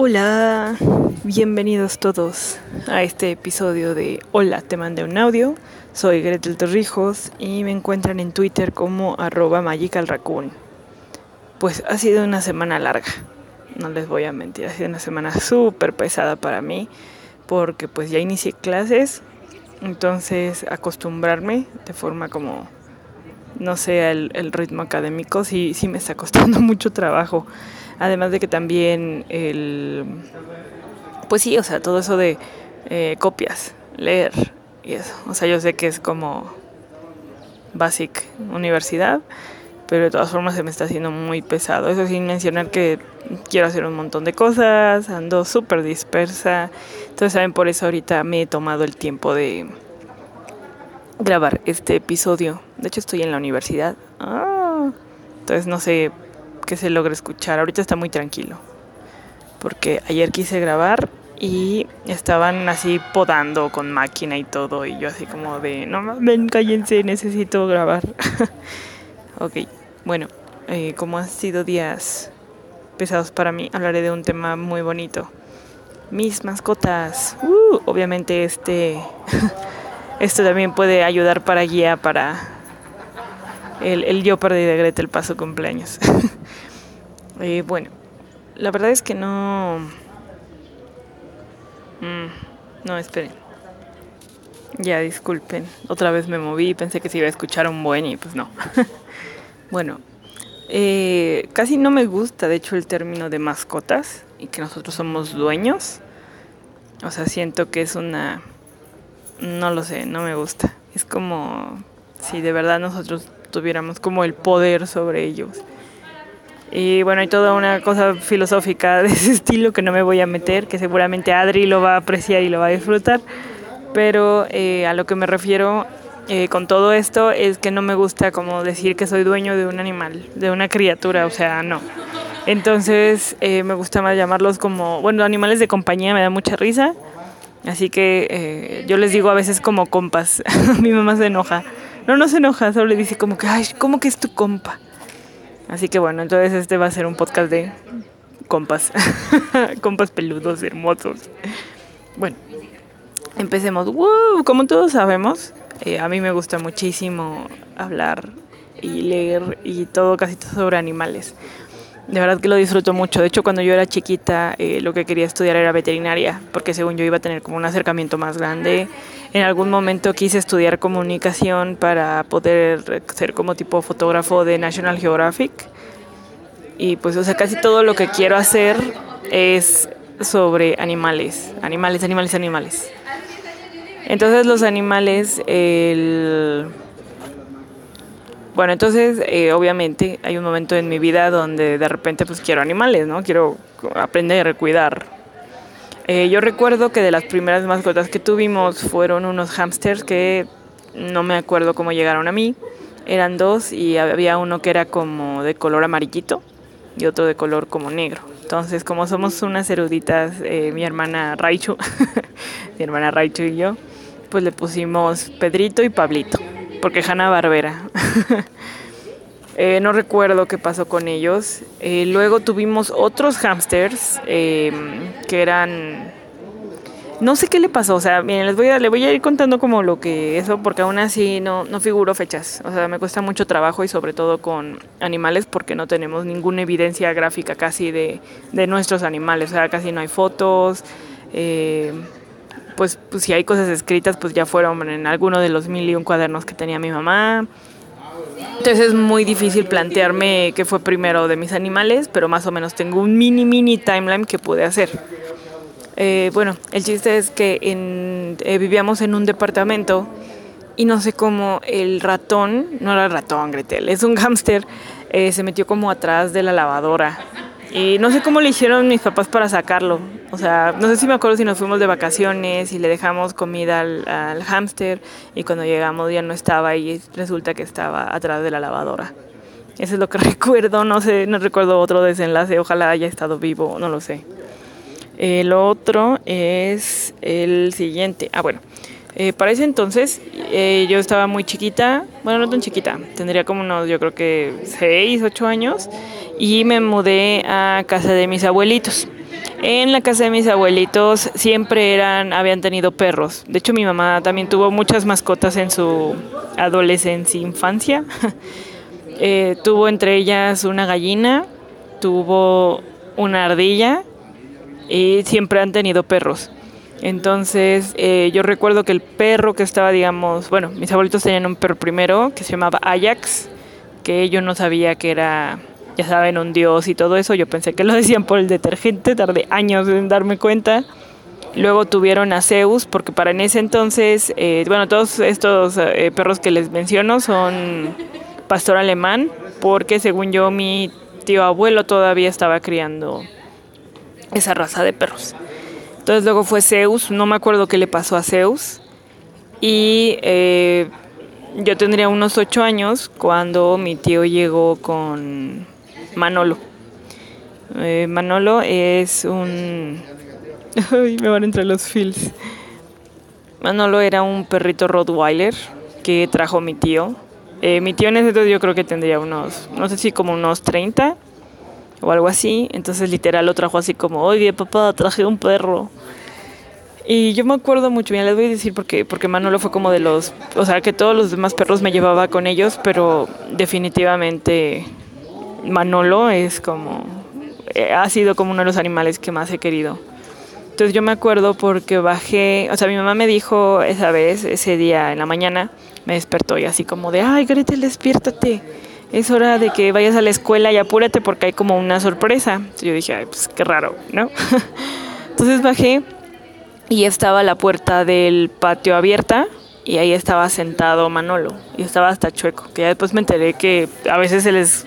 Hola, bienvenidos todos a este episodio de Hola, te mandé un audio. Soy Gretel Torrijos y me encuentran en Twitter como arroba magicalraccoon. Pues ha sido una semana larga, no les voy a mentir, ha sido una semana súper pesada para mí porque pues ya inicié clases, entonces acostumbrarme de forma como, no sé, el, el ritmo académico sí, sí me está costando mucho trabajo. Además de que también el... Pues sí, o sea, todo eso de eh, copias, leer y eso. O sea, yo sé que es como basic universidad, pero de todas formas se me está haciendo muy pesado. Eso sin mencionar que quiero hacer un montón de cosas, ando súper dispersa. Entonces, ¿saben? Por eso ahorita me he tomado el tiempo de grabar este episodio. De hecho, estoy en la universidad. Ah, entonces, no sé que se logre escuchar. Ahorita está muy tranquilo. Porque ayer quise grabar y estaban así podando con máquina y todo. Y yo así como de, no ven, cállense, necesito grabar. ok, bueno, eh, como han sido días pesados para mí, hablaré de un tema muy bonito. Mis mascotas. Uh, obviamente este, esto también puede ayudar para guía para el, yo perdí de Gretel paso cumpleaños. Eh, bueno, la verdad es que no... Mm, no, esperen. Ya, disculpen. Otra vez me moví, pensé que se iba a escuchar un buen y pues no. bueno, eh, casi no me gusta, de hecho, el término de mascotas y que nosotros somos dueños. O sea, siento que es una... No lo sé, no me gusta. Es como si de verdad nosotros tuviéramos como el poder sobre ellos. Y bueno, hay toda una cosa filosófica de ese estilo que no me voy a meter, que seguramente Adri lo va a apreciar y lo va a disfrutar. Pero eh, a lo que me refiero eh, con todo esto es que no me gusta como decir que soy dueño de un animal, de una criatura, o sea, no. Entonces eh, me gusta más llamarlos como, bueno, animales de compañía, me da mucha risa. Así que yo les digo a veces como compas. Mi mamá se enoja. No, no se enoja, solo le dice como que, ay, ¿cómo que es tu compa? Así que bueno, entonces este va a ser un podcast de compas, compas peludos, hermosos. Bueno, empecemos. Como todos sabemos, eh, a mí me gusta muchísimo hablar y leer y todo, casi todo sobre animales. De verdad que lo disfruto mucho. De hecho, cuando yo era chiquita, eh, lo que quería estudiar era veterinaria, porque según yo iba a tener como un acercamiento más grande. En algún momento quise estudiar comunicación para poder ser como tipo fotógrafo de National Geographic. Y pues, o sea, casi todo lo que quiero hacer es sobre animales, animales, animales, animales. Entonces los animales, el bueno, entonces eh, obviamente hay un momento en mi vida donde de repente pues quiero animales, ¿no? Quiero aprender a cuidar. Eh, yo recuerdo que de las primeras mascotas que tuvimos fueron unos hamsters que no me acuerdo cómo llegaron a mí. Eran dos y había uno que era como de color amarillito y otro de color como negro. Entonces, como somos unas eruditas, eh, mi hermana Raichu, mi hermana Raichu y yo, pues le pusimos Pedrito y Pablito porque Hanna Barbera. Eh, no recuerdo qué pasó con ellos. Eh, luego tuvimos otros hamsters eh, que eran. No sé qué le pasó, o sea, miren, les voy a, le voy a ir contando como lo que eso, porque aún así no, no figuro fechas. O sea, me cuesta mucho trabajo y sobre todo con animales porque no tenemos ninguna evidencia gráfica casi de, de nuestros animales. O sea, casi no hay fotos. Pues, pues, si hay cosas escritas, pues ya fueron en alguno de los mil y un cuadernos que tenía mi mamá. Entonces es muy difícil plantearme qué fue primero de mis animales, pero más o menos tengo un mini, mini timeline que pude hacer. Eh, bueno, el chiste es que en, eh, vivíamos en un departamento y no sé cómo el ratón, no era ratón, Gretel, es un hámster, eh, se metió como atrás de la lavadora y no sé cómo le hicieron mis papás para sacarlo. O sea, no sé si me acuerdo si nos fuimos de vacaciones y le dejamos comida al, al hámster y cuando llegamos ya no estaba y resulta que estaba atrás de la lavadora. Eso es lo que recuerdo, no sé, no recuerdo otro desenlace, ojalá haya estado vivo, no lo sé. El otro es el siguiente. Ah, bueno. Eh, para ese entonces eh, yo estaba muy chiquita, bueno, no tan chiquita, tendría como unos, yo creo que 6, 8 años, y me mudé a casa de mis abuelitos. En la casa de mis abuelitos siempre eran, habían tenido perros. De hecho, mi mamá también tuvo muchas mascotas en su adolescencia, infancia. Eh, tuvo entre ellas una gallina, tuvo una ardilla y siempre han tenido perros. Entonces, eh, yo recuerdo que el perro que estaba, digamos, bueno, mis abuelitos tenían un perro primero que se llamaba Ajax, que yo no sabía que era, ya saben, un dios y todo eso. Yo pensé que lo decían por el detergente, tardé años en darme cuenta. Luego tuvieron a Zeus, porque para en ese entonces, eh, bueno, todos estos eh, perros que les menciono son pastor alemán, porque según yo, mi tío abuelo todavía estaba criando esa raza de perros. Entonces luego fue Zeus, no me acuerdo qué le pasó a Zeus. Y eh, yo tendría unos ocho años cuando mi tío llegó con Manolo. Eh, Manolo es un... Ay, me van entre los fils. Manolo era un perrito Rottweiler que trajo mi tío. Eh, mi tío en ese entonces yo creo que tendría unos, no sé si como unos 30 o algo así. Entonces literal lo trajo así como, oye papá, traje un perro. Y yo me acuerdo mucho, bien les voy a decir porque, porque Manolo fue como de los, o sea, que todos los demás perros me llevaba con ellos, pero definitivamente Manolo es como, eh, ha sido como uno de los animales que más he querido. Entonces yo me acuerdo porque bajé, o sea, mi mamá me dijo esa vez, ese día en la mañana, me despertó y así como de, ay, Gretel, despiértate es hora de que vayas a la escuela y apúrate porque hay como una sorpresa. yo dije, ay, pues qué raro, ¿no? Entonces bajé y estaba la puerta del patio abierta y ahí estaba sentado Manolo y estaba hasta chueco, que ya después me enteré que a veces se les,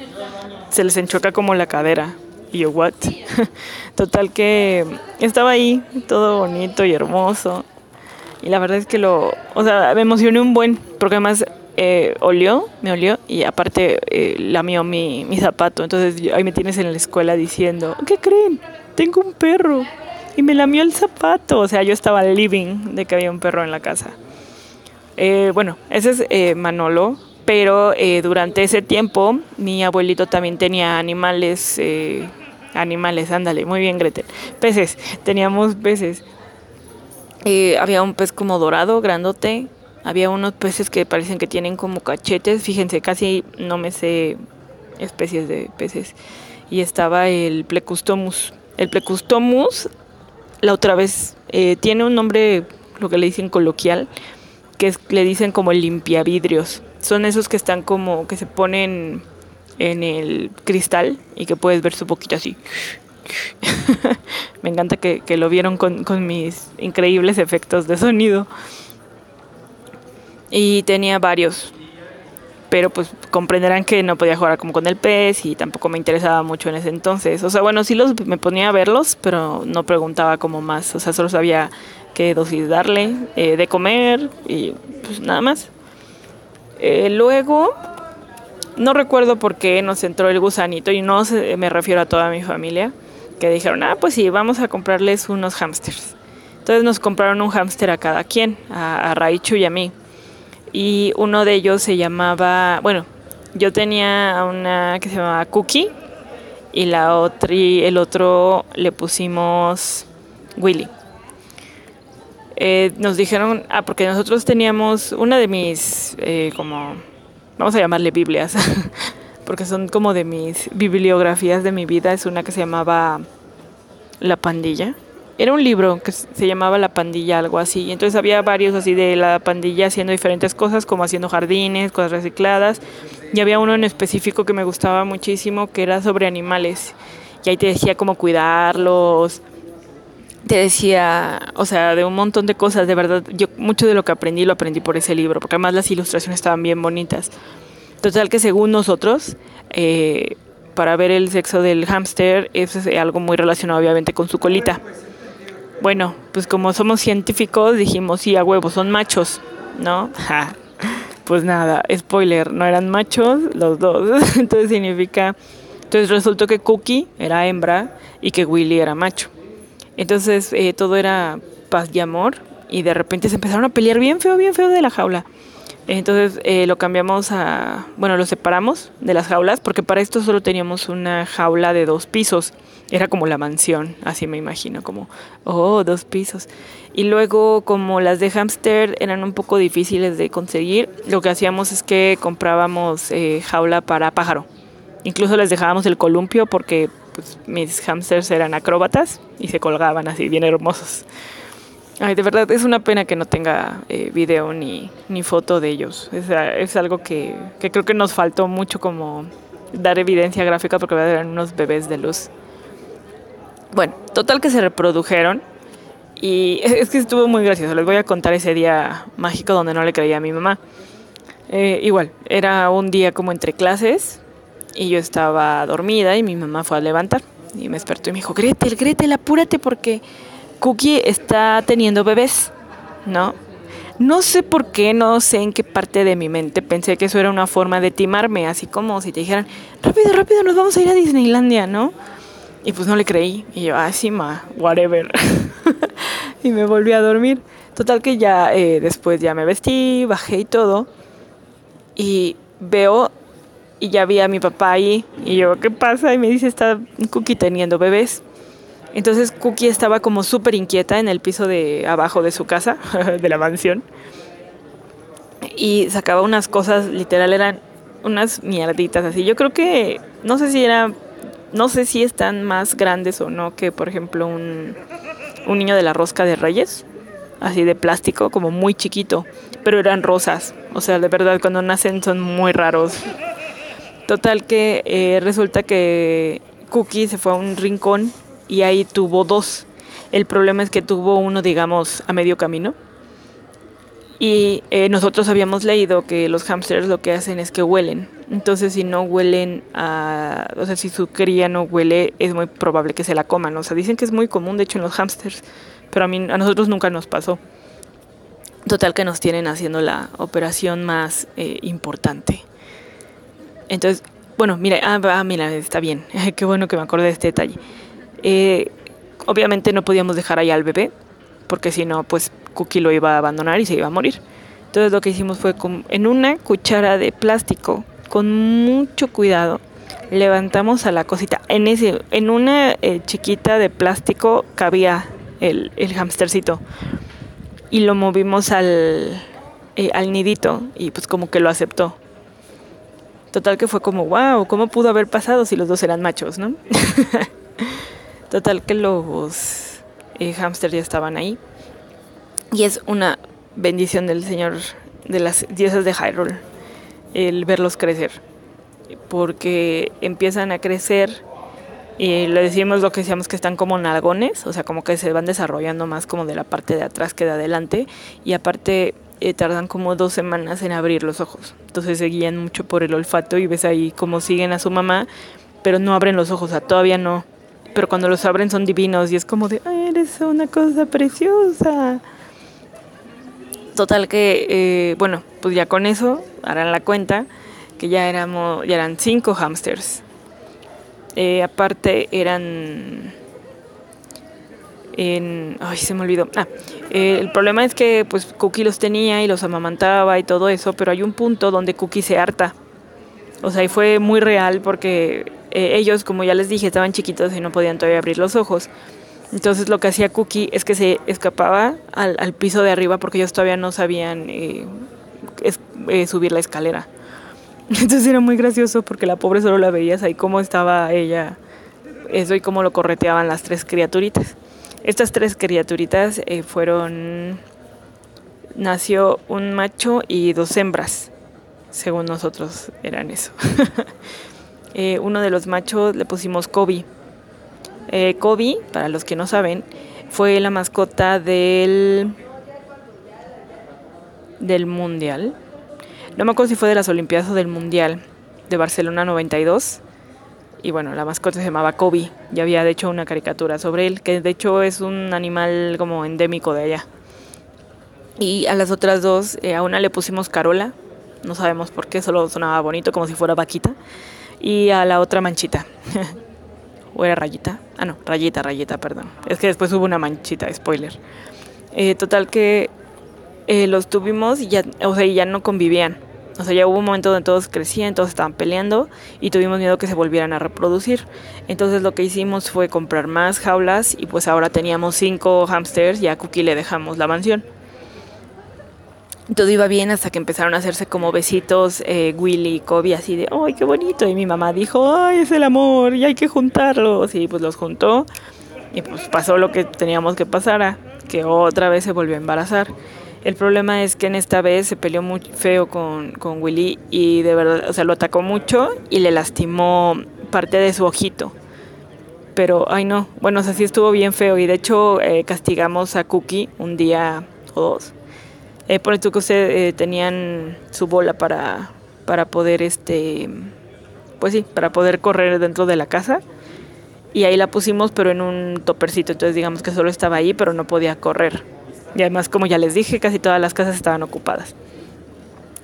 se les enchoca como la cadera. Y yo, ¿what? Total que estaba ahí, todo bonito y hermoso. Y la verdad es que lo, o sea, me emocioné un buen, porque además eh, olió, me olió y aparte eh, lamió mi, mi zapato. Entonces ahí me tienes en la escuela diciendo, ¿qué creen? Tengo un perro y me lamió el zapato. O sea, yo estaba living de que había un perro en la casa. Eh, bueno, ese es Manolo, pero durante ese tiempo mi abuelito también tenía animales, animales, ándale, muy bien Gretel, peces, teníamos peces. había un pez como dorado, grandote, había unos peces que parecen que tienen como cachetes, fíjense, casi no me sé especies de peces. Y estaba el Plecustomus. El Plecustomus, la otra vez, eh, tiene un nombre, lo que le dicen coloquial, que le dicen como limpiavidrios. Son esos que están como, que se ponen en el cristal y que puedes ver su poquito así. Me encanta que, que lo vieron con, con mis increíbles efectos de sonido y tenía varios. Pero pues comprenderán que no podía jugar como con el pez y tampoco me interesaba mucho en ese entonces. O sea, bueno, sí los me ponía a verlos, pero no preguntaba como más. O sea, solo sabía qué dosis darle, eh, de comer y pues nada más. Eh, luego, no recuerdo por qué nos entró el gusanito y no me refiero a toda mi familia, que dijeron, ah, pues sí, vamos a comprarles unos hamsters. Entonces nos compraron un hámster a cada quien, a, a Raichu y a mí y uno de ellos se llamaba, bueno, yo tenía una que se llamaba Cookie y la otra y el otro le pusimos Willy. Eh, nos dijeron, ah, porque nosotros teníamos una de mis, eh, como, vamos a llamarle Biblias, porque son como de mis bibliografías de mi vida, es una que se llamaba La Pandilla era un libro que se llamaba La Pandilla, algo así. Y entonces había varios así de la pandilla haciendo diferentes cosas, como haciendo jardines, cosas recicladas. Y había uno en específico que me gustaba muchísimo, que era sobre animales. Y ahí te decía cómo cuidarlos. Te decía, o sea, de un montón de cosas, de verdad. Yo mucho de lo que aprendí lo aprendí por ese libro, porque además las ilustraciones estaban bien bonitas. Total que según nosotros, eh, para ver el sexo del hámster es algo muy relacionado obviamente con su colita. Bueno, pues como somos científicos dijimos, sí, a huevo, son machos, ¿no? Pues nada, spoiler, no eran machos los dos. Entonces significa... Entonces resultó que Cookie era hembra y que Willy era macho. Entonces eh, todo era paz y amor y de repente se empezaron a pelear bien feo, bien feo de la jaula. Entonces eh, lo cambiamos a, bueno, lo separamos de las jaulas porque para esto solo teníamos una jaula de dos pisos Era como la mansión, así me imagino, como, oh, dos pisos. Y luego, como las de hámster eran un poco difíciles de conseguir, lo que hacíamos es que comprábamos eh, jaula para pájaro. Incluso les dejábamos el columpio porque pues, mis hámsters eran acróbatas y se colgaban así, bien hermosos. Ay, de verdad, es una pena que no tenga eh, video ni, ni, foto de ellos. Es, es algo que, que, creo que nos faltó mucho como dar evidencia gráfica porque eran unos bebés de luz. Bueno, total que se reprodujeron y es que estuvo muy gracioso. Les voy a contar ese día mágico donde no le creía a mi mamá. Eh, igual, era un día como entre clases y yo estaba dormida y mi mamá fue a levantar y me despertó y me dijo, Gretel, Gretel, apúrate porque Cookie está teniendo bebés, ¿no? No sé por qué, no sé en qué parte de mi mente pensé que eso era una forma de timarme, así como si te dijeran, rápido, rápido, nos vamos a ir a Disneylandia, ¿no? Y pues no le creí. Y yo, ah, sí, ma, whatever. y me volví a dormir. Total que ya eh, después ya me vestí, bajé y todo. Y veo y ya vi a mi papá ahí. Y yo, ¿qué pasa? Y me dice, está Cookie teniendo bebés. Entonces Cookie estaba como súper inquieta en el piso de abajo de su casa, de la mansión. Y sacaba unas cosas, literal, eran unas mierditas así. Yo creo que, no sé si era no sé si están más grandes o no que, por ejemplo, un, un niño de la rosca de Reyes, así de plástico, como muy chiquito, pero eran rosas. O sea, de verdad, cuando nacen son muy raros. Total que eh, resulta que Cookie se fue a un rincón y ahí tuvo dos. El problema es que tuvo uno, digamos, a medio camino y eh, nosotros habíamos leído que los hamsters lo que hacen es que huelen. Entonces, si no huelen a. O sea, si su cría no huele, es muy probable que se la coman. O sea, dicen que es muy común, de hecho, en los hamsters. Pero a, mí, a nosotros nunca nos pasó. Total, que nos tienen haciendo la operación más eh, importante. Entonces, bueno, mira, ah, ah mira, está bien. Qué bueno que me acordé de este detalle. Eh, obviamente no podíamos dejar ahí al bebé, porque si no, pues Cookie lo iba a abandonar y se iba a morir. Entonces lo que hicimos fue en una cuchara de plástico, con mucho cuidado, levantamos a la cosita. En, ese, en una eh, chiquita de plástico cabía el, el hamstercito y lo movimos al, eh, al nidito y pues como que lo aceptó. Total que fue como, wow, ¿cómo pudo haber pasado si los dos eran machos, no? Total que los eh, hamsters ya estaban ahí. Y es una bendición del Señor, de las diosas de Hyrule, el verlos crecer. Porque empiezan a crecer y le decimos lo que decíamos que están como nalgones, o sea, como que se van desarrollando más como de la parte de atrás que de adelante. Y aparte eh, tardan como dos semanas en abrir los ojos. Entonces se guían mucho por el olfato y ves ahí como siguen a su mamá, pero no abren los ojos, o todavía no. Pero cuando los abren son divinos y es como de, eres una cosa preciosa. Total que, eh, bueno, pues ya con eso harán la cuenta que ya éramos, ya eran cinco hamsters. Eh, aparte eran en, ay, se me olvidó. Ah, eh, el problema es que pues Cookie los tenía y los amamantaba y todo eso, pero hay un punto donde Cookie se harta. O sea, y fue muy real porque ellos, como ya les dije, estaban chiquitos y no podían todavía abrir los ojos. Entonces lo que hacía Cookie es que se escapaba al, piso de arriba porque ellos todavía no sabían eh, eh, subir la escalera. Entonces era muy gracioso porque la pobre solo la veías ahí cómo estaba ella, eso y cómo lo correteaban las tres criaturitas. Estas tres criaturitas eh, fueron, nació un macho y dos hembras, según nosotros eran eso. uno de los machos le pusimos Kobe eh, Kobe, para los que no saben, fue la mascota del del mundial. No me acuerdo si fue de las Olimpiadas o del mundial de Barcelona 92. Y bueno, la mascota se llamaba Kobe. Ya había de hecho una caricatura sobre él, que de hecho es un animal como endémico de allá. Y a las otras dos, eh, a una le pusimos Carola, no sabemos por qué, solo sonaba bonito, como si fuera vaquita. Y a la otra Manchita. ¿O era rayita? Ah, no, rayita, rayita, perdón. Es que después hubo una manchita, spoiler. Eh, total que eh, los tuvimos y ya, o sea, ya no convivían. O sea, ya hubo un momento donde todos crecían, todos estaban peleando y tuvimos miedo que se volvieran a reproducir. Entonces lo que hicimos fue comprar más jaulas y pues ahora teníamos cinco hamsters y a Cookie le dejamos la mansión. Todo iba bien hasta que empezaron a hacerse como besitos eh, Willy y Kobe así de, ¡ay, qué bonito! Y mi mamá dijo, ¡ay, es el amor! Y hay que juntarlos. Y pues los juntó y pues pasó lo que teníamos que pasar, que otra vez se volvió a embarazar. El problema es que en esta vez se peleó muy feo con, con Willy y de verdad, o sea, lo atacó mucho y le lastimó parte de su ojito. Pero, ay no, bueno, o sea, sí estuvo bien feo y de hecho eh, castigamos a Cookie un día o dos. Eh, por eso que ustedes eh, tenían su bola para, para poder, este, pues sí, para poder correr dentro de la casa. Y ahí la pusimos, pero en un topercito. Entonces, digamos que solo estaba ahí, pero no podía correr. Y además, como ya les dije, casi todas las casas estaban ocupadas.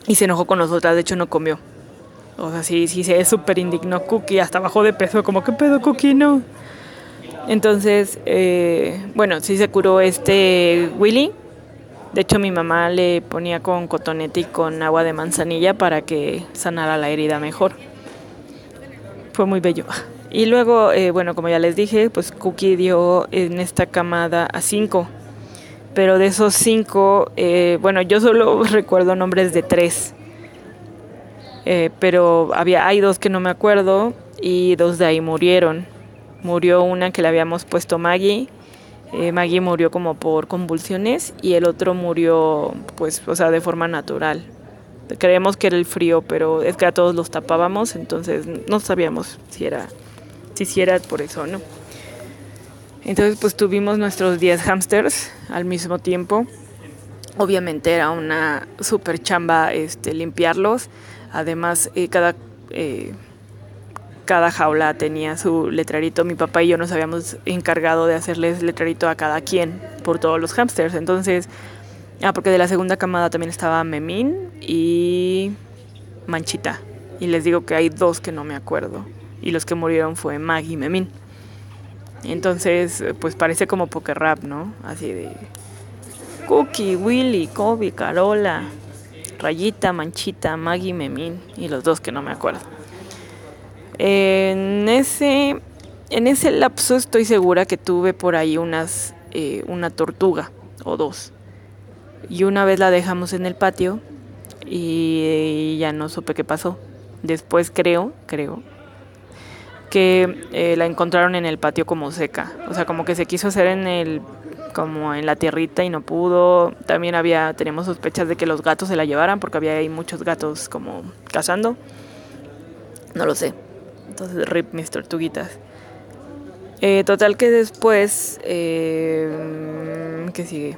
Y se enojó con nosotras, de hecho no comió. O sea, sí, sí se súper indignó Cookie, hasta bajó de peso, como, ¿qué pedo Cookie? No. Entonces, eh, bueno, sí se curó este Willy. De hecho, mi mamá le ponía con cotonete y con agua de manzanilla para que sanara la herida mejor. Fue muy bello. Y luego, eh, bueno, como ya les dije, pues Cookie dio en esta camada a cinco pero de esos cinco, eh, bueno, yo solo recuerdo nombres de tres, eh, pero había, hay dos que no me acuerdo y dos de ahí murieron. Murió una que le habíamos puesto Maggie, eh, Maggie murió como por convulsiones y el otro murió, pues, o sea, de forma natural. Creemos que era el frío, pero es que a todos los tapábamos, entonces no sabíamos si era, si era por eso o no. Entonces pues tuvimos nuestros 10 hamsters al mismo tiempo. Obviamente era una super chamba este, limpiarlos. Además eh, cada, eh, cada jaula tenía su letrerito. Mi papá y yo nos habíamos encargado de hacerles letrerito a cada quien por todos los hamsters. Entonces, ah, porque de la segunda camada también estaba Memín y Manchita. Y les digo que hay dos que no me acuerdo. Y los que murieron fue Maggie y Memín. Entonces, pues parece como poker rap, ¿no? Así de Cookie, Willy, Kobe, Carola, Rayita, Manchita, Maggie, Memín y los dos que no me acuerdo. En ese, en ese lapso estoy segura que tuve por ahí unas, eh, una tortuga o dos. Y una vez la dejamos en el patio y ya no supe qué pasó. Después creo, creo, que eh, la encontraron en el patio como seca. O sea, como que se quiso hacer en el como en la tierrita y no pudo. También había teníamos sospechas de que los gatos se la llevaran porque había ahí muchos gatos como cazando. No lo sé. Entonces, rip mis tortuguitas. Eh, total que después, eh, ¿qué sigue?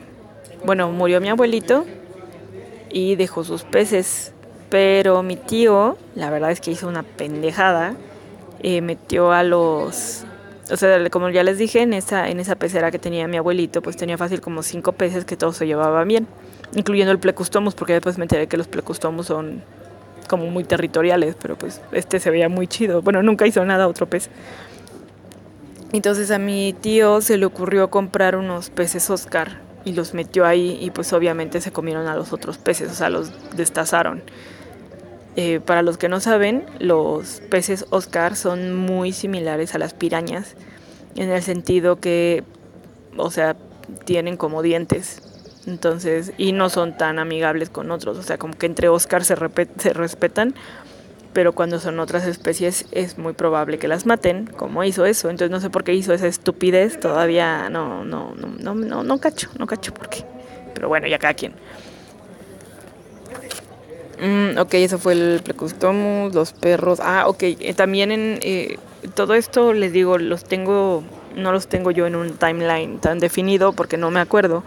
Bueno, murió mi abuelito y dejó sus peces. Pero mi tío, la verdad es que hizo una pendejada eh, metió a los o sea, como ya les dije, en esa, en esa pecera que tenía mi abuelito, pues tenía fácil como cinco peces que todos se llevaban bien, incluyendo el plecustomus, porque después me enteré que los plecustomus son como muy territoriales, pero pues este se veía muy chido. Bueno, nunca hizo nada otro pez. Entonces a mi tío se le ocurrió comprar unos peces Oscar y los metió ahí y pues obviamente se comieron a los otros peces, o sea, los destazaron. Eh, para los que no saben, los peces Oscar son muy similares a las pirañas en el sentido que, o sea, tienen como dientes. Entonces, y no son tan amigables con otros. O sea, como que entre Oscar se, se respetan, pero cuando son otras especies es muy probable que las maten, como hizo eso. Entonces no sé por qué hizo esa estupidez, todavía no, no, no, no, no, no cacho, no cacho por qué. Pero bueno, ya cada quien. Mm, ok, eso fue el Precustomus, los perros. Ah, ok. Eh, también en eh, todo esto les digo, los tengo, no los tengo yo en un timeline tan definido porque no me acuerdo.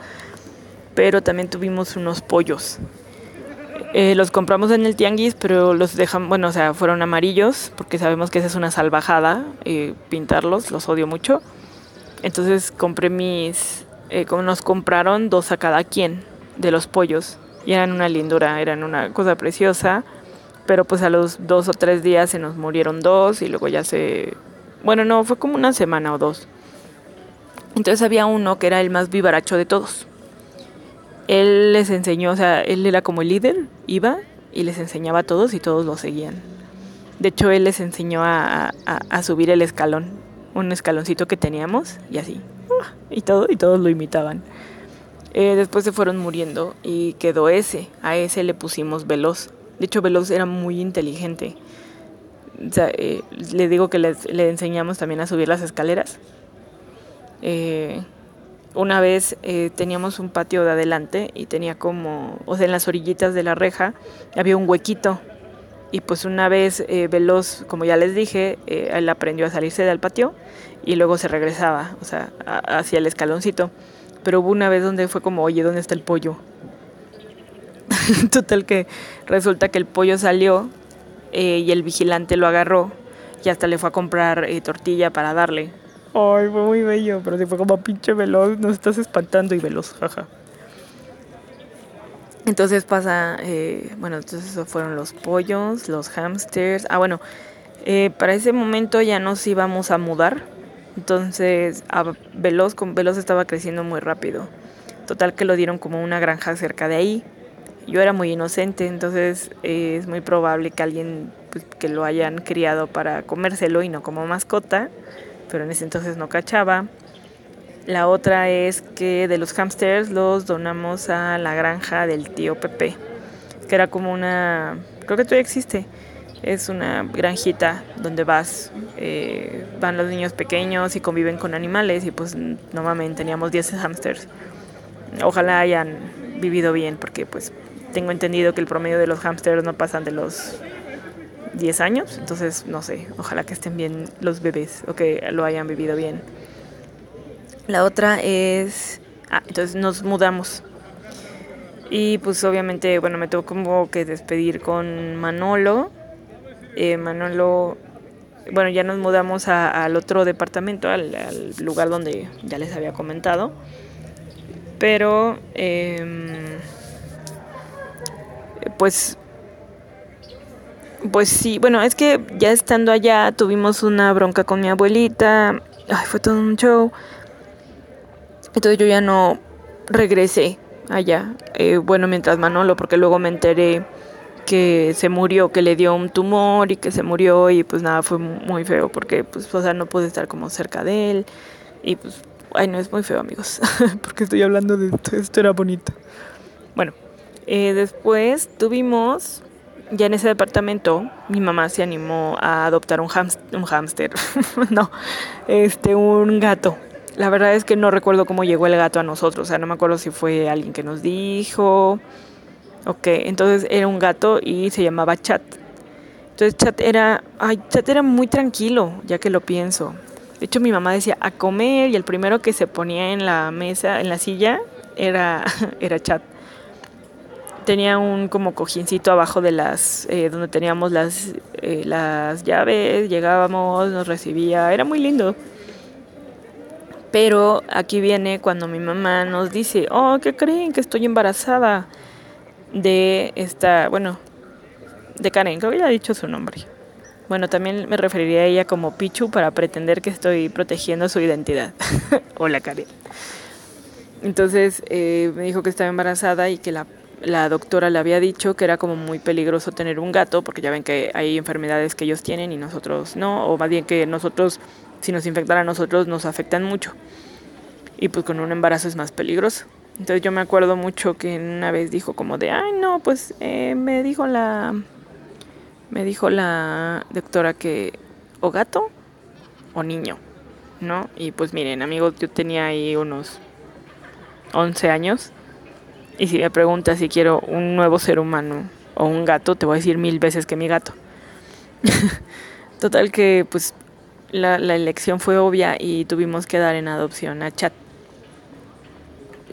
Pero también tuvimos unos pollos. Eh, los compramos en el tianguis, pero los dejan, bueno, o sea, fueron amarillos porque sabemos que esa es una salvajada pintarlos, los odio mucho. Entonces compré mis, como nos compraron dos a cada quien de los pollos y eran una lindura, eran una cosa preciosa, pero pues a los dos o tres días se nos murieron dos y luego ya se... Bueno, no, fue como una semana o dos. Entonces había uno que era el más vivaracho de todos. Él les enseñó, o sea, él era como el líder, iba y les enseñaba a todos y todos lo seguían. De hecho, él les enseñó a, subir el escalón, un escaloncito que teníamos y así. Y, todo, y todos lo imitaban. Eh, después se fueron muriendo y quedó ese. A ese le pusimos Veloz. De hecho, Veloz era muy inteligente. Eh, le digo que le enseñamos también a subir las escaleras. Eh, una vez eh, teníamos un patio de adelante y tenía como, o sea, en las orillitas de la reja había un huequito. Y pues una vez eh, Veloz, como ya les dije, él aprendió a salirse del patio y luego se regresaba, o sea, hacia el escaloncito. Pero hubo una vez donde fue como, oye, ¿dónde está el pollo? Total que resulta que el pollo salió y el vigilante lo agarró y hasta le fue a comprar tortilla para darle. Ay, fue muy bello, pero sí fue como pinche veloz, nos estás espantando y veloz, jaja. Entonces pasa, eh, bueno, entonces eso fueron los pollos, los hamsters. Ah, bueno, eh, para ese momento ya nos íbamos a mudar. Entonces, Veloz, con Veloz estaba creciendo muy rápido. Total que lo dieron como una granja cerca de ahí. Yo era muy inocente, entonces eh, es muy probable que alguien pues, que lo hayan criado para comérselo y no como mascota pero en ese entonces no cachaba. La otra es que de los hamsters los donamos a la granja del tío Pepe, que era como una, creo que todavía existe, es una granjita donde vas, eh, van los niños pequeños y conviven con animales y pues normalmente teníamos 10 hamsters. Ojalá hayan vivido bien porque pues tengo entendido que el promedio de los hamsters no pasan de los 10 años, entonces no sé, ojalá que estén bien los bebés o que lo hayan vivido bien. La otra es, ah, entonces nos mudamos. Y pues obviamente, bueno, me tuvo como que despedir con Manolo. Eh, Manolo, bueno, ya nos mudamos al otro departamento, al, lugar donde ya les había comentado. Pero, em, pues pues sí, bueno, es que ya estando allá tuvimos una bronca con mi abuelita. Ay, fue todo un show. Entonces yo ya no regresé allá. Eh, bueno, mientras Manolo, porque luego me enteré que se murió, que le dio un tumor y que se murió y pues nada, fue muy feo porque pues, o sea, no pude estar como cerca de él y pues, ay, no, es muy feo amigos, porque estoy hablando de esto, esto era bonito. Bueno, eh, después tuvimos ya en ese departamento mi mamá se animó a adoptar un, un hámster, no, este, un gato. La verdad es que no recuerdo cómo llegó el gato a nosotros, o sea, no me acuerdo si fue alguien que nos dijo. Ok, entonces era un gato y se llamaba Chat. Entonces Chat era, ay, Chat era muy tranquilo, ya que lo pienso. De hecho, mi mamá decía a comer y el primero que se ponía en la mesa, en la silla, era, era Chat tenía un como cojincito abajo de las eh, donde teníamos las eh, las llaves llegábamos nos recibía era muy lindo pero aquí viene cuando mi mamá nos dice oh qué creen que estoy embarazada de esta bueno de Karen creo que ya ha dicho su nombre bueno también me referiría a ella como Pichu para pretender que estoy protegiendo su identidad hola Karen entonces eh, me dijo que estaba embarazada y que la la doctora le había dicho que era como muy peligroso tener un gato, porque ya ven que hay enfermedades que ellos tienen y nosotros no, o más bien que nosotros, si nos infectan a nosotros, nos afectan mucho. Y pues con un embarazo es más peligroso. Entonces yo me acuerdo mucho que una vez dijo como de, ay no, pues eh, me dijo la, me dijo la doctora que o gato o niño, ¿no? Y pues miren amigos, yo tenía ahí unos 11 años y si me preguntas si quiero un nuevo ser humano o un gato, te voy a decir mil veces que mi gato. Total que pues la, elección fue obvia y tuvimos que dar en adopción a Chat.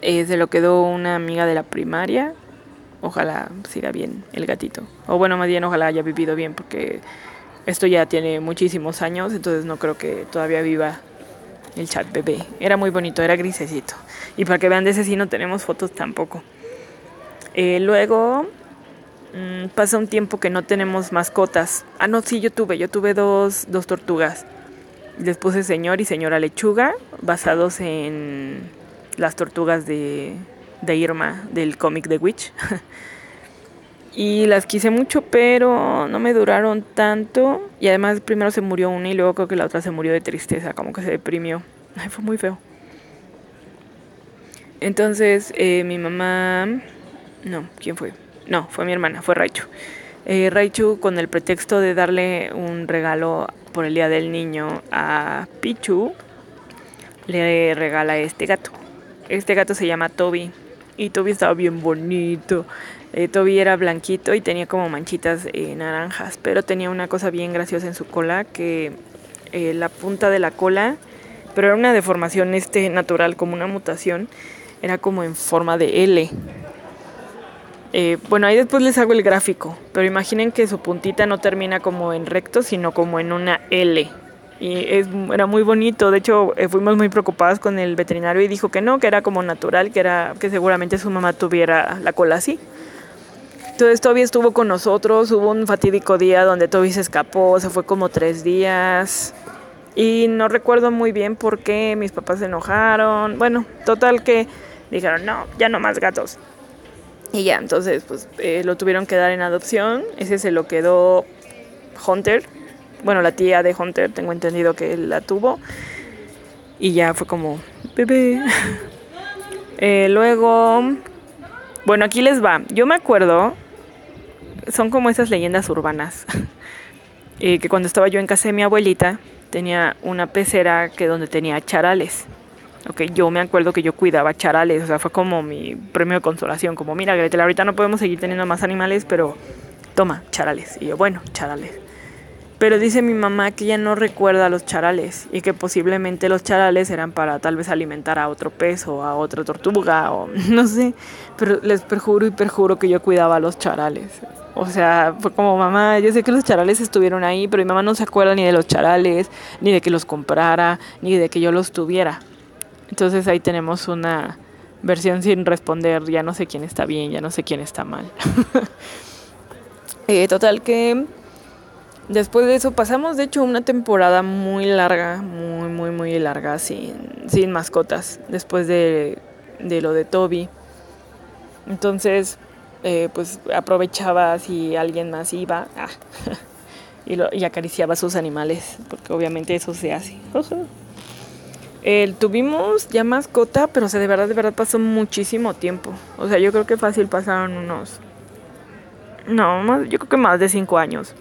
Eh, se lo quedó una amiga de la primaria. Ojalá siga bien el gatito. O bueno, más bien ojalá haya vivido bien porque esto ya tiene muchísimos años, entonces no creo que todavía viva el chat bebé. Era muy bonito, era grisecito. Y para que vean de ese sí no tenemos fotos tampoco. Eh, luego mm, pasa un tiempo que no tenemos mascotas. Ah, no, sí, yo tuve, yo tuve dos, dos tortugas. Les puse señor y señora lechuga, basados en las tortugas de, Irma del cómic The Witch. Y las quise mucho, pero no me duraron tanto. Y además primero se murió una y luego creo que la otra se murió de tristeza, como que se deprimió. Ay, fue muy feo. Entonces eh, mi mamá... No, ¿quién fue? No, fue mi hermana, fue Raichu. Eh, Raichu con el pretexto de darle un regalo por el Día del Niño a Pichu, le regala este gato. Este gato se llama Toby y Toby estaba bien bonito. Eh, Toby era blanquito y tenía como manchitas eh, naranjas, pero tenía una cosa bien graciosa en su cola que eh, la punta de la cola, pero era una deformación este natural, como una mutación, era como en forma de L. bueno, ahí después les hago el gráfico, pero imaginen que su puntita no termina como en recto, sino como en una L y era muy bonito. De hecho, eh, fuimos muy preocupadas con el veterinario y dijo que no, que era como natural, que era que seguramente su mamá tuviera la cola así. Entonces Toby estuvo con nosotros, hubo un fatídico día donde Toby se escapó, se fue como tres días y no recuerdo muy bien por qué mis papás se enojaron. Bueno, total que dijeron, no, ya no más gatos. Y ya, entonces pues eh, lo tuvieron que dar en adopción, ese se lo quedó Hunter, bueno, la tía de Hunter, tengo entendido que la tuvo. Y ya fue como, bebé. Eh, luego, bueno, aquí les va. Yo me acuerdo, son como esas leyendas urbanas, eh, que cuando estaba yo en casa de mi abuelita, tenía una pecera que donde tenía charales. Ok, yo me acuerdo que yo cuidaba charales, o sea, fue como mi premio de consolación, como mira Gretel, ahorita no podemos seguir teniendo más animales, pero toma, charales. Y yo, bueno, charales. Pero dice mi mamá que ella no recuerda los charales y que posiblemente los charales eran para tal vez alimentar a otro pez o a otra tortuga o no sé. Pero les perjuro y perjuro que yo cuidaba los charales. O sea, fue como mamá, yo sé que los charales estuvieron ahí, pero mi mamá no se acuerda ni de los charales, ni de que los comprara, ni de que yo los tuviera. Entonces ahí tenemos una versión sin responder, ya no sé quién está bien, ya no sé quién está mal. eh, total que Después de eso pasamos de hecho una temporada muy larga, muy, muy, muy larga, sin, mascotas, después de, lo de Toby. Entonces, eh, pues aprovechaba si alguien más iba ah, y, acariciaba sus animales, porque obviamente eso se hace. tuvimos ya mascota, pero de verdad, de verdad pasó muchísimo tiempo. O sea, yo creo que fácil pasaron unos... No, yo creo que más de cinco años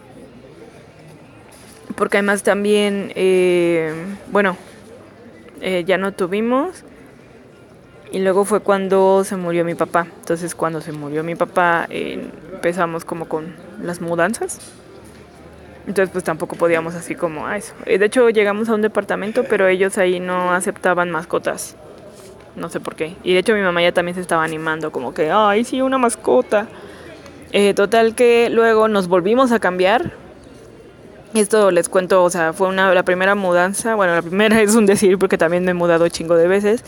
porque además también, eh, bueno, eh, ya no tuvimos. Y luego fue cuando se murió mi papá. Entonces cuando se murió mi papá empezamos como con las mudanzas. Entonces pues tampoco podíamos así como a eso. Eh, de hecho llegamos a un departamento, pero ellos ahí no aceptaban mascotas. No sé por qué. Y de hecho mi mamá ya también se estaba animando como que, ay, sí, una mascota. total que luego nos volvimos a cambiar esto les cuento, o sea, fue una, la primera mudanza, bueno, la primera es un decir porque también me he mudado chingo de veces.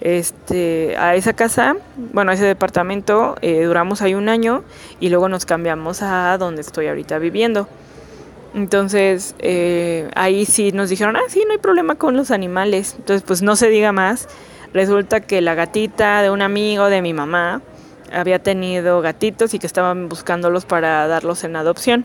Este, a esa casa, bueno, a ese departamento, eh, duramos ahí un año y luego nos cambiamos a donde estoy ahorita viviendo. Entonces, eh, ahí sí nos dijeron, ah, sí, no hay problema con los animales. Entonces, pues no se diga más. Resulta que la gatita de un amigo de mi mamá había tenido gatitos y que estaban buscándolos para darlos en adopción.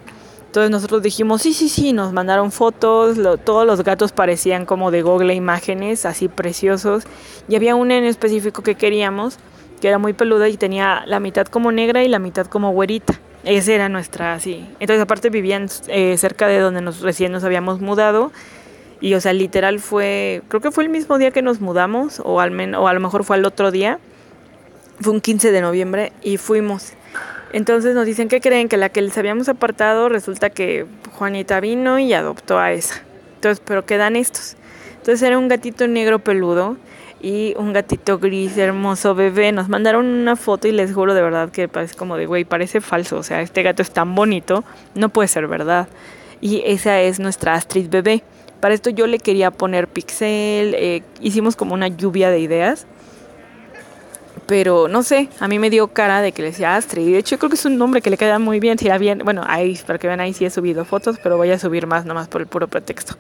Entonces nosotros dijimos, sí, sí, sí, nos mandaron fotos, todos los gatos parecían como de Google Imágenes, así preciosos. Y había una en específico que queríamos, que era muy peluda y tenía la mitad como negra y la mitad como güerita. Esa era nuestra, así. Entonces aparte vivían eh, cerca de donde nos, recién nos habíamos mudado. Y o sea, literal fue, creo que fue el mismo día que nos mudamos, o, al menos, o a lo mejor fue el otro día. Fue un 15 de noviembre y fuimos. Entonces nos dicen que creen que la que les habíamos apartado resulta que Juanita vino y adoptó a esa. Entonces, pero quedan estos. Entonces era un gatito negro peludo y un gatito gris hermoso bebé. Nos mandaron una foto y les juro de verdad que parece como de, güey, parece falso. O sea, este gato es tan bonito, no puede ser verdad. Y esa es nuestra Astrid bebé. Para esto yo le quería poner pixel, eh, hicimos como una lluvia de ideas pero no sé, a mí me dio cara de que le decía Astrid. De hecho, creo que es un nombre que le queda muy bien. Si bien, bueno, ahí, para que vean, ahí sí he subido fotos, pero voy a subir más nomás por el puro pretexto.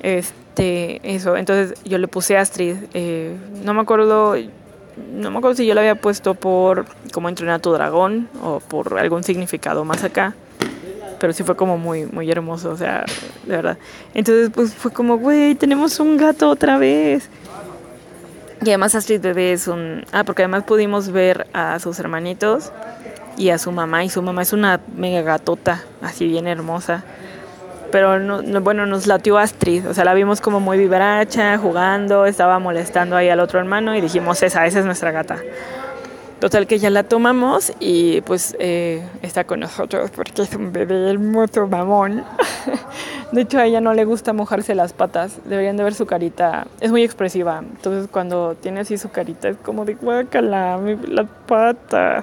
Este, eso, entonces yo le puse Astrid. Eh, no me acuerdo, no me acuerdo si yo la había puesto por como entrenar tu dragón o por algún significado más acá. Pero sí fue como muy, muy hermoso, o sea, de verdad. Entonces, pues fue como, güey, tenemos un gato otra vez. Y además Astrid Bebé es un... Ah, porque además pudimos ver a sus hermanitos y a su mamá. Y su mamá es una mega gatota, así bien hermosa. Pero no, bueno, nos latió Astrid. O sea, la vimos como muy vivaracha, jugando, estaba molestando ahí al otro hermano y dijimos, esa, esa es nuestra gata. Total que ya la tomamos y pues eh, está con nosotros porque es un bebé hermoso mamón. de hecho a ella no le gusta mojarse las patas. Deberían de ver su carita. Es muy expresiva. Entonces cuando tiene así su carita es como de guácala, la pata.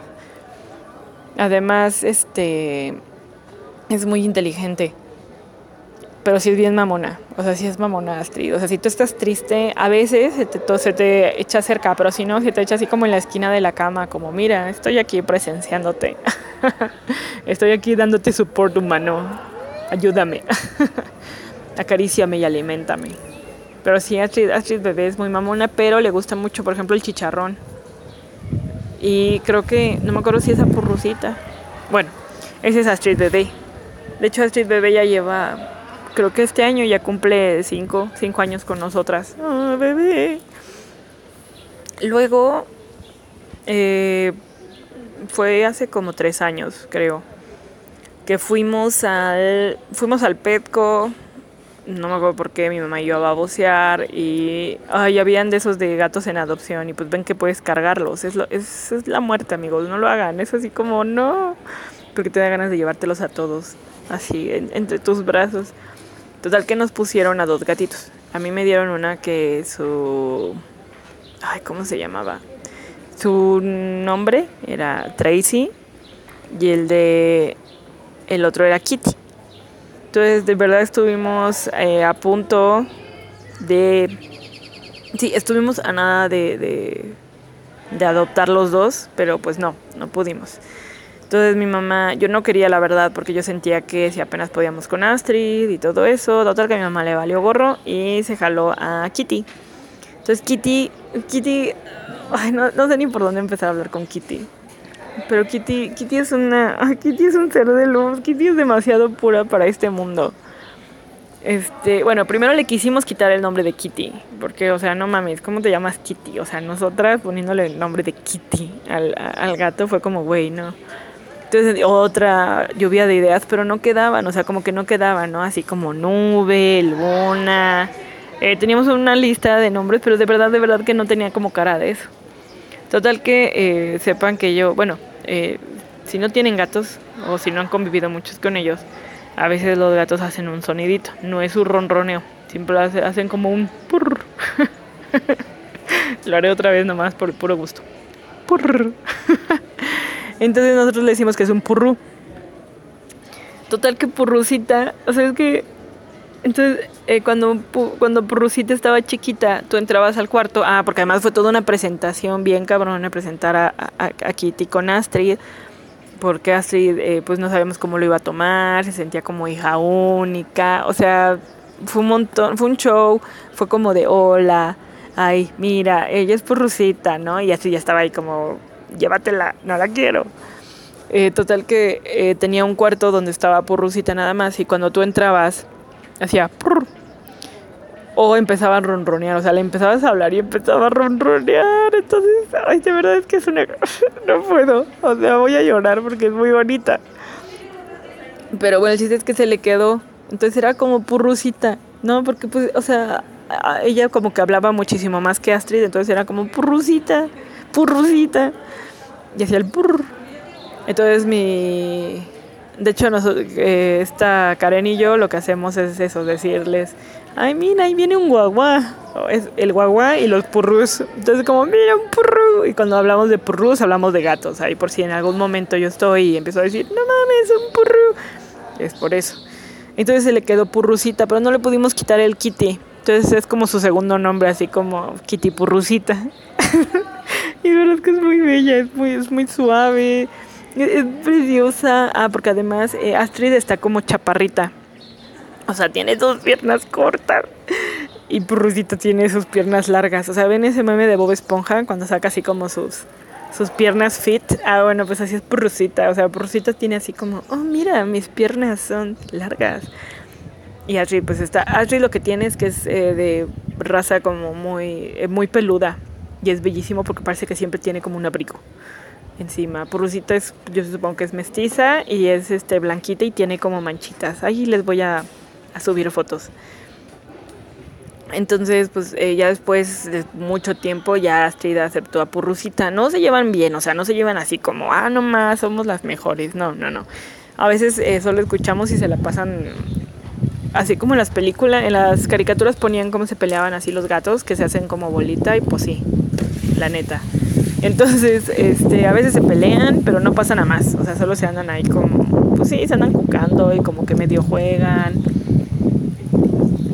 Además, este es muy inteligente pero sí es bien mamona. O sea, sí es mamona Astrid. O sea, si tú estás triste, a veces se te, se te echa cerca, pero si no, se te echa así como en la esquina de la cama, como, mira, estoy aquí presenciándote. estoy aquí dándote support humano. Ayúdame. Acaríciame y alimentame. Pero sí, Astrid, Astrid bebé es muy mamona, pero le gusta mucho, por ejemplo, el chicharrón. Y creo que, no me acuerdo si es a purrucita. Bueno, ese es Astrid bebé. De hecho, Astrid bebé ya lleva creo que este año ya cumple cinco, cinco años con nosotras. Oh, bebé. Luego, eh, fue hace como tres años, creo, que fuimos al, fuimos al Petco, no me acuerdo por qué, mi mamá y yo a babosear y ay, habían de esos de gatos en adopción y pues ven que puedes cargarlos. Es, lo, es, es la muerte, amigos, no lo hagan. Es así como, no, porque te da ganas de llevártelos a todos, así, entre tus brazos. Total que nos pusieron a dos gatitos. A mí me dieron una que su... Ay, ¿cómo se llamaba? Su nombre era Tracy y el de... El otro era Kitty. Entonces, de verdad estuvimos eh, a punto de... Sí, estuvimos a nada de, de, de adoptar los dos, pero pues no, no pudimos. Entonces mi mamá, yo no quería la verdad porque yo sentía que si apenas podíamos con Astrid y todo eso, total que a mi mamá le valió gorro y se jaló a Kitty. Entonces Kitty, Kitty, ay, no, no sé ni por dónde empezar a hablar con Kitty. Pero Kitty, Kitty es una, Kitty es un ser de luz, Kitty es demasiado pura para este mundo. Este, bueno, primero le quisimos quitar el nombre de Kitty, porque, o sea, no mames, ¿cómo te llamas Kitty? O sea, nosotras poniéndole el nombre de Kitty al, al gato fue como, güey, no. Entonces otra lluvia de ideas, pero no quedaban, o sea, como que no quedaban, ¿no? Así como nube, luna. Eh, teníamos una lista de nombres, pero de verdad, de verdad que no tenía como cara de eso. Total que eh, sepan que yo, bueno, eh, si no tienen gatos o si no han convivido muchos con ellos, a veces los gatos hacen un sonidito, no es un ronroneo, siempre hacen como un purr. Lo haré otra vez nomás por puro gusto. Purr. Entonces nosotros le decimos que es un purru. Total que purrucita, o sea, es que... Entonces, eh, cuando, cuando Purrucita estaba chiquita, tú entrabas al cuarto, ah, porque además fue toda una presentación bien cabrona presentar a, a, Kitty con Astrid, porque Astrid, eh, pues no sabemos cómo lo iba a tomar, se sentía como hija única, o sea, fue un montón, fue un show, fue como de hola, ay, mira, ella es Purrucita, ¿no? Y así ya estaba ahí como llévatela, no la quiero. Eh, total que eh, tenía un cuarto donde estaba Purrucita nada más y cuando tú entrabas hacía o empezaba a ronronear, o sea, le empezabas a hablar y empezaba a ronronear, entonces, ay, de verdad es que es una... no puedo, o sea, voy a llorar porque es muy bonita. Pero bueno, el chiste es que se le quedó, entonces era como Purrucita, ¿no? Porque pues, o sea, ella como que hablaba muchísimo más que Astrid, entonces era como Purrucita, Purrucita y hacía el purr. Entonces mi... De hecho, nosotros, eh, esta Karen y yo lo que hacemos es eso, decirles, ay, mira, ahí viene un guagua. Es el guagua y los purrus. Entonces, como, mira, un purru. Y cuando hablamos de purrus, hablamos de gatos. Ahí por si en algún momento yo estoy y empiezo a decir, no mames, un purru. Es por eso. Entonces se le quedó purrucita, pero no le pudimos quitar el kitty. Entonces es como su segundo nombre, así como Kitty Purrucita. y verdad que es muy bella, es muy, es muy suave, es, preciosa. Ah, porque además eh, Astrid está como chaparrita. O sea, tiene dos piernas cortas. Y Purrusita tiene sus piernas largas. O sea, ven ese meme de Bob Esponja cuando saca así como sus, sus piernas fit. Ah, bueno, pues así es Purrusita. O sea, Purrusita tiene así como, oh, mira, mis piernas son largas. Y Ashley, pues está. Ashley lo que tiene es que es eh, de raza como muy, eh, muy peluda. Y es bellísimo porque parece que siempre tiene como un abrigo encima. Purrusita es, yo supongo que es mestiza y es este blanquita y tiene como manchitas. Ahí les voy a, subir fotos. Entonces, pues eh, ya después de mucho tiempo ya Astrid aceptó a Purrusita. No se llevan bien, o sea, no se llevan así como, ah, no más, somos las mejores. No, no, no. A veces eh, solo escuchamos y se la pasan así como en las películas, en las caricaturas ponían cómo se peleaban así los gatos, que se hacen como bolita y pues sí, la neta. Entonces, este, a veces se pelean, pero no pasan a más. O sea, solo se andan ahí como, pues sí, se andan cucando y como que medio juegan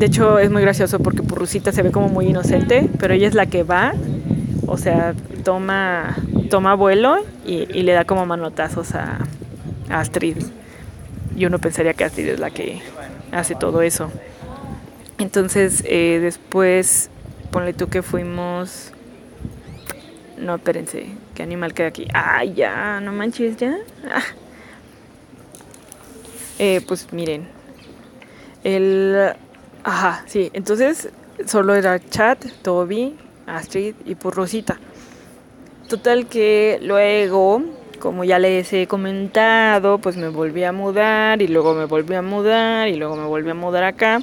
de hecho, es muy gracioso porque Purrusita se ve como muy inocente, pero ella es la que va, o sea, toma, toma vuelo y, le da como manotazos a, Astrid. Y uno pensaría que Astrid es la que hace todo eso. Entonces, eh, después, ponle tú que fuimos. No, espérense, ¿qué animal queda aquí? ¡Ay, ya! No manches, ya. Ah. Eh, pues miren, el Ajá, sí. Entonces solo era Chad, Toby, Astrid y Purrosita. Total que luego, como ya les he comentado, pues me volví a mudar y luego me volví a mudar y luego me volví a mudar acá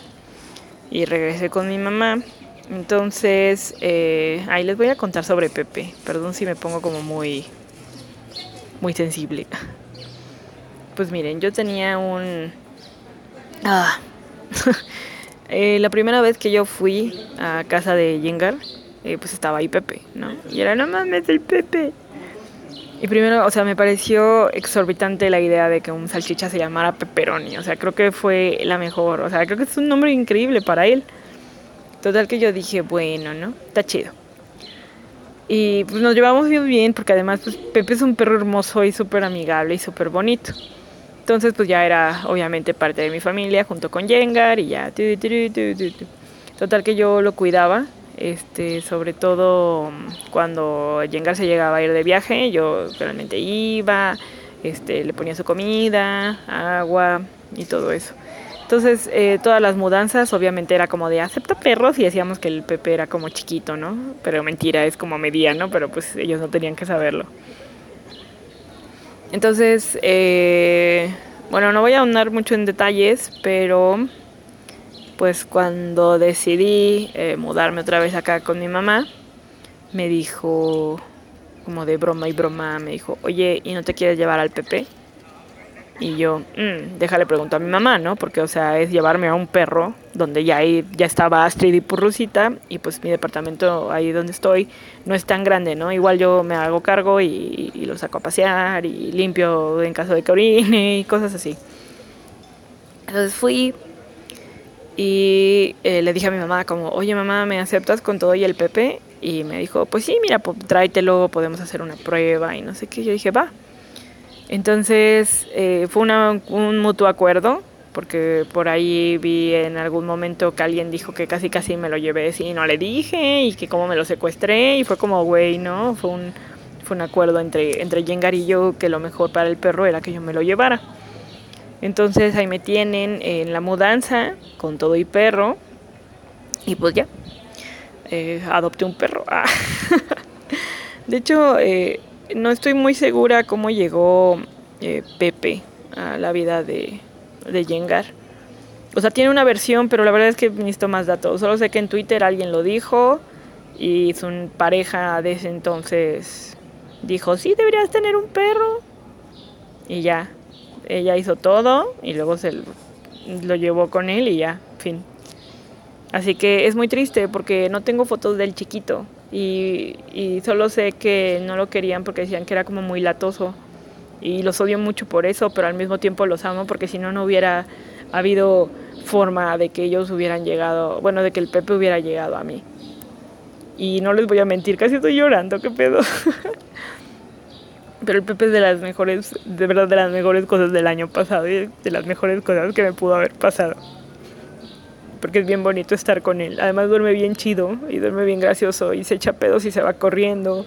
y regresé con mi mamá. Entonces, eh, ahí les voy a contar sobre Pepe. Perdón si me pongo como muy, muy sensible. Pues miren, yo tenía un... Ah. Eh, la primera vez que yo fui a casa de Yengar, eh, pues estaba ahí Pepe, ¿no? Y era, no mames, el Pepe. Y primero, o sea, me pareció exorbitante la idea de que un salchicha se llamara Pepperoni. O sea, creo que fue la mejor. O sea, creo que es un nombre increíble para él. Total que yo dije, bueno, ¿no? Está chido. Y pues nos llevamos muy bien porque además pues, Pepe es un perro hermoso y súper amigable y súper bonito. Entonces pues ya era obviamente parte de mi familia junto con Yengar y ya. Total que yo lo cuidaba, este, sobre todo cuando Yengar se llegaba a ir de viaje, yo realmente iba, este, le ponía su comida, agua y todo eso. Entonces, eh, todas las mudanzas obviamente era como de acepta perros y decíamos que el Pepe era como chiquito, ¿no? Pero mentira, es como mediano, pero pues ellos no tenían que saberlo. Entonces, eh, bueno, no voy a ahondar mucho en detalles, pero pues cuando decidí eh, mudarme otra vez acá con mi mamá, me dijo, como de broma y broma, me dijo, oye, ¿y no te quieres llevar al Pepe? Y yo, mmm, déjale preguntar a mi mamá, ¿no? Porque, o sea, es llevarme a un perro donde ya, ya estaba Astrid y Purrusita y pues mi departamento ahí donde estoy no es tan grande, ¿no? Igual yo me hago cargo y, y lo saco a pasear y limpio en caso de que orine y cosas así. Entonces fui y eh, le dije a mi mamá como, oye mamá, ¿me aceptas con todo y el Pepe? Y me dijo, pues sí, mira, pues, tráetelo, podemos hacer una prueba y no sé qué. Yo dije, va. Entonces eh, fue un mutuo acuerdo, porque por ahí vi en algún momento que alguien dijo que casi casi me lo llevé y no le dije y que como me lo secuestré y fue como, güey, ¿no? Fue un, fue un acuerdo entre, entre Jengar y yo que lo mejor para el perro era que yo me lo llevara. Entonces ahí me tienen en la mudanza con todo y perro y pues ya, eh, adopté un perro. de hecho, eh, no estoy muy segura cómo llegó eh, Pepe a la vida de, de Yengar. O sea, tiene una versión, pero la verdad es que necesito más datos. Solo sé que en Twitter alguien lo dijo y su pareja de ese entonces dijo, sí, deberías tener un perro. Y ya, ella hizo todo y luego se lo llevó con él y ya, fin. Así que es muy triste porque no tengo fotos del chiquito. Y, solo sé que no lo querían porque decían que era como muy latoso. Y los odio mucho por eso, pero al mismo tiempo los amo porque si no, no hubiera habido forma de que ellos hubieran llegado, bueno, de que el Pepe hubiera llegado a mí. Y no les voy a mentir, casi estoy llorando, qué pedo. Pero el Pepe es de las mejores, de verdad, de las mejores cosas del año pasado y de las mejores cosas que me pudo haber pasado. Porque es bien bonito estar con él. Además duerme bien chido y duerme bien gracioso y se echa pedos y se va corriendo.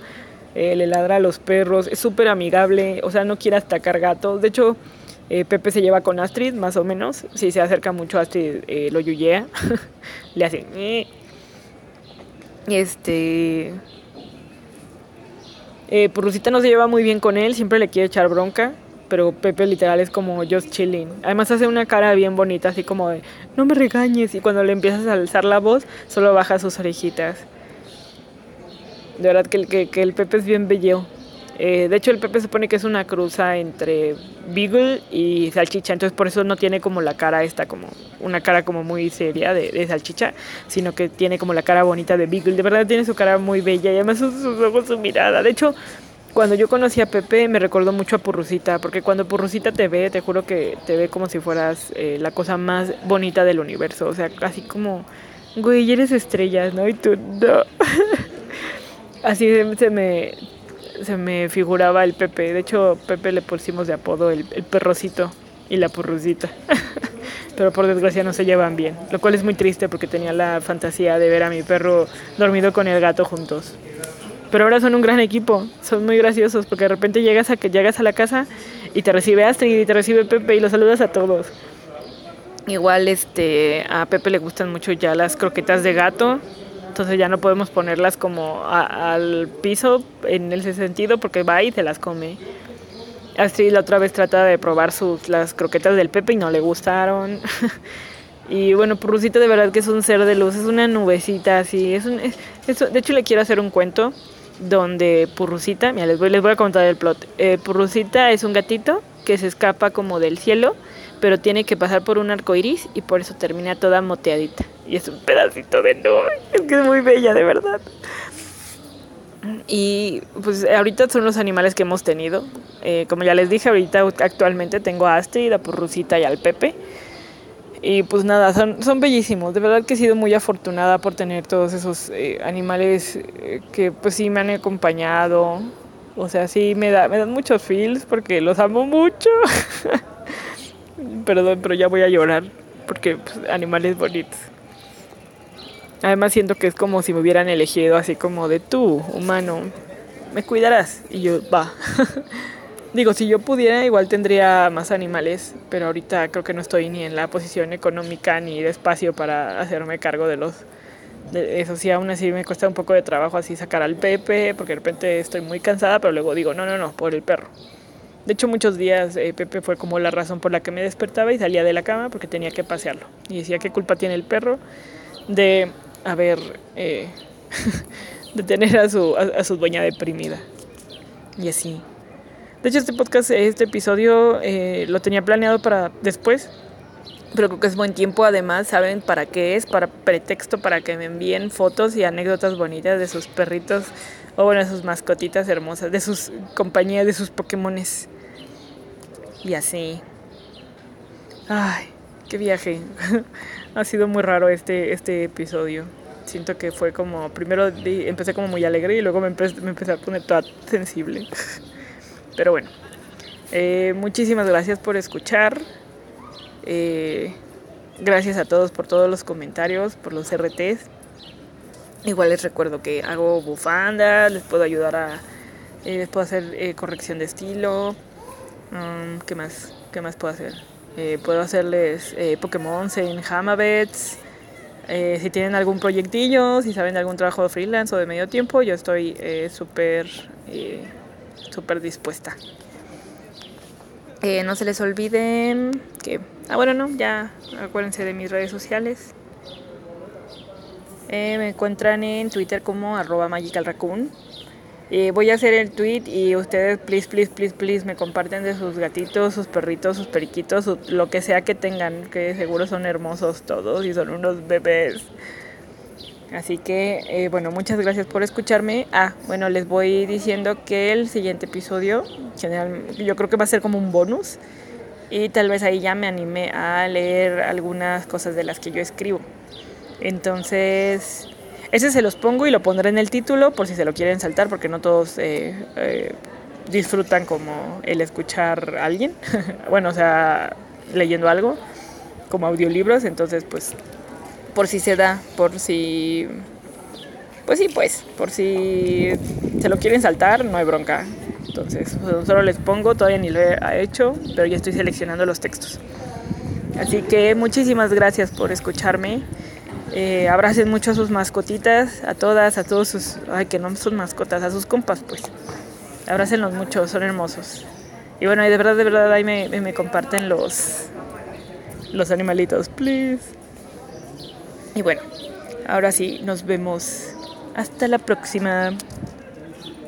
Eh, le ladra a los perros, es súper amigable, o sea, no quiere atacar gatos. De hecho, eh, Pepe se lleva con Astrid, más o menos. Si se acerca mucho a Astrid, eh, lo yuyea. le hace... Este... Eh, no se lleva muy bien con él, siempre le quiere echar bronca, pero Pepe literal es como just chilling. Además hace una cara bien bonita, así como de, no me regañes, y cuando le empiezas a alzar la voz, solo baja sus orejitas. De verdad que, que, que el Pepe es bien bello. Eh, de hecho, el Pepe se supone que es una cruza entre Beagle y Salchicha, entonces por eso no tiene como la cara esta, como una cara como muy seria de, Salchicha, sino que tiene como la cara bonita de Beagle. De verdad tiene su cara muy bella y además sus, ojos, su mirada. De hecho, cuando yo conocí a Pepe me recordó mucho a Purrucita, porque cuando Purrucita te ve, te juro que te ve como si fueras eh, la cosa más bonita del universo, o sea, así como, güey, eres estrellas, ¿no? Y tú, no. así se me, se me figuraba el Pepe. De hecho, Pepe le pusimos de apodo el, el perrocito y la purrucita. Pero por desgracia no se llevan bien, lo cual es muy triste porque tenía la fantasía de ver a mi perro dormido con el gato juntos. Pero ahora son un gran equipo, son muy graciosos porque de repente llegas a que llegas a la casa y te recibe Astrid y te recibe Pepe y los saludas a todos. Igual este a Pepe le gustan mucho ya las croquetas de gato entonces ya no podemos ponerlas como al piso en ese sentido porque va y se las come. Astrid la otra vez trata de probar sus, las croquetas del Pepe y no le gustaron. y bueno, Purrucita de verdad que es un ser de luz, es una nubecita así. Es, un, de hecho le quiero hacer un cuento donde Purrucita, mira, les voy, a contar el plot. Eh, Purrucita es un gatito que se escapa como del cielo pero tiene que pasar por un arco iris y por eso termina toda moteadita. Y es un pedacito de nube. Es que es muy bella, de verdad. Y pues ahorita son los animales que hemos tenido. Eh, como ya les dije, ahorita actualmente tengo a Astrid, a Purrucita y al Pepe. Y pues nada, son, son bellísimos. De verdad que he sido muy afortunada por tener todos esos eh, animales eh, que pues sí me han acompañado. O sea, sí me, da, me dan muchos feels porque los amo mucho. Perdón, pero ya voy a llorar porque pues, animales bonitos. Además siento que es como si me hubieran elegido así como de tú, humano, me cuidarás. Y yo, va. Digo, si yo pudiera, igual tendría más animales, pero ahorita creo que no estoy ni en la posición económica ni de espacio para hacerme cargo de los... De eso sí, aún así me cuesta un poco de trabajo así sacar al Pepe, porque de repente estoy muy cansada, pero luego digo, no, no, no, por el perro. De hecho, muchos días eh, Pepe fue como la razón por la que me despertaba y salía de la cama porque tenía que pasearlo. Y decía, ¿qué culpa tiene el perro de haber, eh, de tener a su, a, su dueña deprimida? Y así. De hecho, este podcast, este episodio eh, lo tenía planeado para después, pero creo que es buen tiempo. Además, saben para qué es, para pretexto para que me envíen fotos y anécdotas bonitas de sus perritos o bueno, sus mascotitas hermosas, de sus compañías, de sus Pokémones. Y así. Ay, qué viaje. ha sido muy raro este, este episodio. Siento que fue como, primero empecé como muy alegre y luego me empecé, me empecé a poner toda sensible. Pero bueno, eh, muchísimas gracias por escuchar. Eh, gracias a todos por todos los comentarios, por los RTs. Igual les recuerdo que hago bufandas, les puedo ayudar a, eh, les puedo hacer eh, corrección de estilo. Um, ¿Qué más? ¿Qué más puedo hacer? Eh, puedo hacerles Pokémon en Hamabets. si tienen algún proyectillo, si saben de algún trabajo de freelance o de medio tiempo, yo estoy súper, súper dispuesta. no se les olviden que, ah bueno, no, ya acuérdense de mis redes sociales. Eh, me encuentran en Twitter como arroba. Eh, voy a hacer el tweet y ustedes, please, please, please, please, me comparten de sus gatitos, sus perritos, sus periquitos, lo que sea que tengan, que seguro son hermosos todos y son unos bebés. Así que, eh, bueno, muchas gracias por escucharme. Ah, bueno, les voy diciendo que el siguiente episodio, general, yo creo que va a ser como un bonus. Y tal vez ahí ya me animé a leer algunas cosas de las que yo escribo. Entonces, ese se los pongo y lo pondré en el título por si se lo quieren saltar, porque no todos eh, eh, disfrutan como el escuchar a alguien. bueno, o sea, leyendo algo, como audiolibros. Entonces, pues, por si se da, por si... Pues sí, pues, por si se lo quieren saltar, no hay bronca. Entonces, solo les pongo, todavía ni lo he hecho, pero ya estoy seleccionando los textos. Así que muchísimas gracias por escucharme. Eh, abracen mucho a sus mascotitas, a todas, a todos sus... Ay, que no son mascotas, a sus compas, pues. Abrácenlos mucho, son hermosos. Y bueno, de verdad, de verdad, ahí me, me comparten los, los animalitos, please. Y bueno, ahora sí, nos vemos. Hasta la próxima.